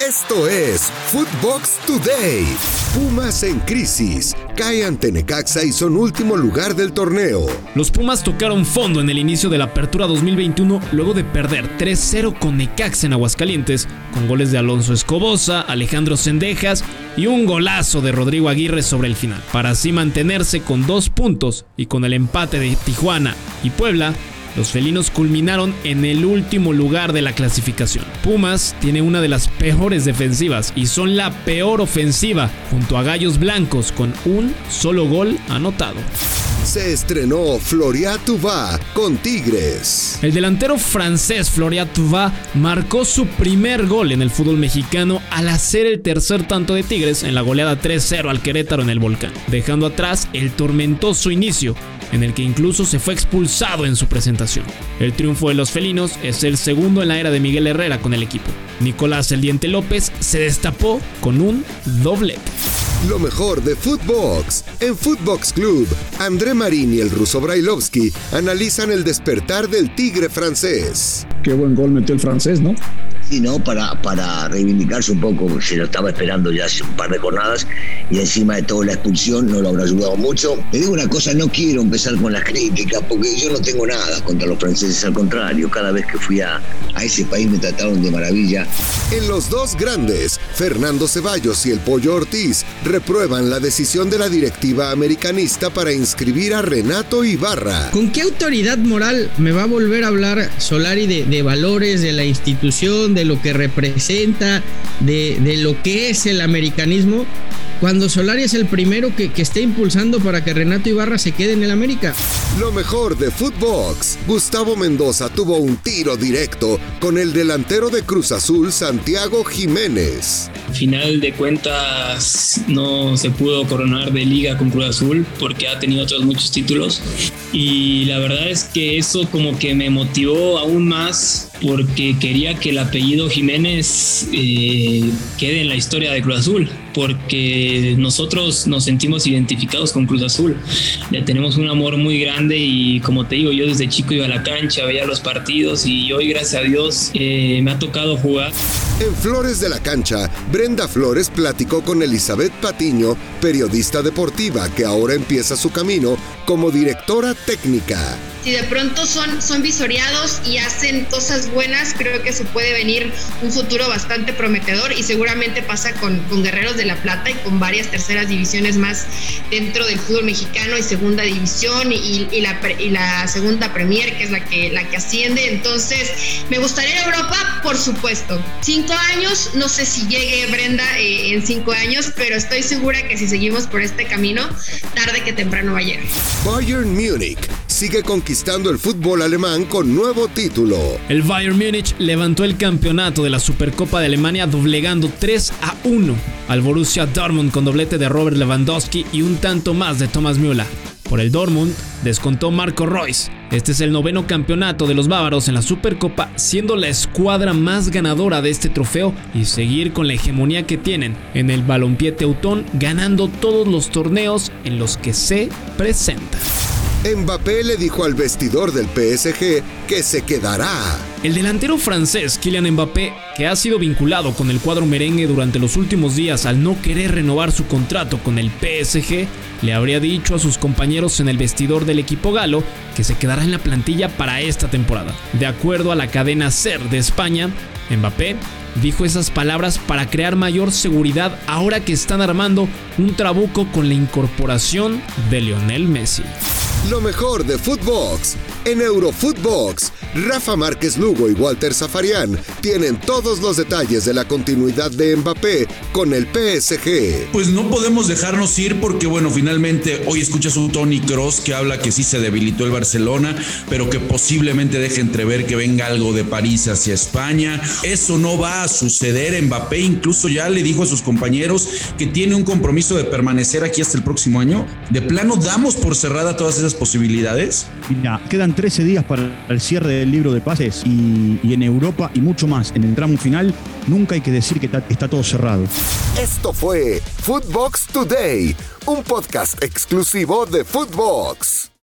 Esto es Footbox Today. Pumas en crisis. Cae ante Necaxa y son último lugar del torneo. Los Pumas tocaron fondo en el inicio de la apertura 2021 luego de perder 3-0 con Necaxa en Aguascalientes, con goles de Alonso Escobosa, Alejandro Sendejas y un golazo de Rodrigo Aguirre sobre el final, para así mantenerse con dos puntos y con el empate de Tijuana y Puebla los felinos culminaron en el último lugar de la clasificación. Pumas tiene una de las peores defensivas y son la peor ofensiva junto a Gallos Blancos con un solo gol anotado. Se estrenó Floria con Tigres. El delantero francés Floria marcó su primer gol en el fútbol mexicano al hacer el tercer tanto de Tigres en la goleada 3-0 al Querétaro en el Volcán, dejando atrás el tormentoso inicio en el que incluso se fue expulsado en su presentación. El triunfo de los felinos es el segundo en la era de Miguel Herrera con el equipo. Nicolás El Diente López se destapó con un doblete. Lo mejor de Footbox. En Footbox Club, André Marín y el ruso Brailovsky analizan el despertar del tigre francés. Qué buen gol metió el francés, ¿no? ¿No? Para, para reivindicarse un poco, se lo estaba esperando ya hace un par de jornadas y encima de todo la expulsión no lo habrá ayudado mucho. Le digo una cosa, no quiero empezar con las críticas porque yo no tengo nada contra los franceses, al contrario, cada vez que fui a, a ese país me trataron de maravilla. En los dos grandes, Fernando Ceballos y el Pollo Ortiz reprueban la decisión de la directiva americanista para inscribir a Renato Ibarra. ¿Con qué autoridad moral me va a volver a hablar Solari de, de valores, de la institución, de de lo que representa, de, de lo que es el americanismo, cuando Solari es el primero que, que, esté impulsando para que Renato Ibarra se quede en el América. Lo mejor de Footbox. Gustavo Mendoza tuvo un tiro directo con el delantero de Cruz Azul, Santiago Jiménez. Final de cuentas no se pudo coronar de liga con Cruz Azul porque ha tenido otros muchos títulos y la verdad es que eso como que me motivó aún más porque quería que el apellido Jiménez eh, quede en la historia de Cruz Azul porque nosotros nos sentimos identificados con Cruz Azul. Ya tenemos un amor muy grande y como te digo, yo desde chico iba a la cancha, veía los partidos y hoy gracias a Dios eh, me ha tocado jugar. En Flores de la Cancha, Brenda Flores platicó con Elizabeth Patiño, periodista deportiva que ahora empieza su camino como directora técnica si de pronto son, son visoriados y hacen cosas buenas, creo que se puede venir un futuro bastante prometedor y seguramente pasa con, con Guerreros de la Plata y con varias terceras divisiones más dentro del fútbol mexicano y segunda división y, la, y la segunda Premier, que es la que, la que asciende. Entonces, me gustaría Europa, por supuesto. Cinco años, no sé si llegue Brenda eh, en cinco años, pero estoy segura que si seguimos por este camino, tarde que temprano va a llegar. Bayern Múnich sigue conquistando el fútbol alemán con nuevo título. El Bayern Múnich levantó el campeonato de la Supercopa de Alemania doblegando 3 a 1 al Borussia Dortmund con doblete de Robert Lewandowski y un tanto más de Thomas Müller. Por el Dortmund descontó Marco Royce. Este es el noveno campeonato de los bávaros en la Supercopa, siendo la escuadra más ganadora de este trofeo y seguir con la hegemonía que tienen en el balompié teutón, ganando todos los torneos en los que se presentan. Mbappé le dijo al vestidor del PSG que se quedará. El delantero francés Kylian Mbappé, que ha sido vinculado con el cuadro merengue durante los últimos días al no querer renovar su contrato con el PSG, le habría dicho a sus compañeros en el vestidor del equipo galo que se quedará en la plantilla para esta temporada. De acuerdo a la cadena SER de España, Mbappé dijo esas palabras para crear mayor seguridad ahora que están armando un trabuco con la incorporación de Lionel Messi. Lo mejor de Footbox. En Eurofootbox, Rafa Márquez Lugo y Walter Zafarian tienen todos los detalles de la continuidad de Mbappé con el PSG. Pues no podemos dejarnos ir porque, bueno, finalmente hoy escuchas un Tony Cross que habla que sí se debilitó el Barcelona, pero que posiblemente deje entrever que venga algo de París hacia España. Eso no va a suceder. Mbappé incluso ya le dijo a sus compañeros que tiene un compromiso de permanecer aquí hasta el próximo año. De plano, damos por cerrada todas esas posibilidades? Mira, quedan 13 días para el cierre del libro de pases y, en Europa y mucho más en el tramo final, nunca hay que decir que está, está todo cerrado. Esto fue Footbox Today, un podcast exclusivo de Footbox.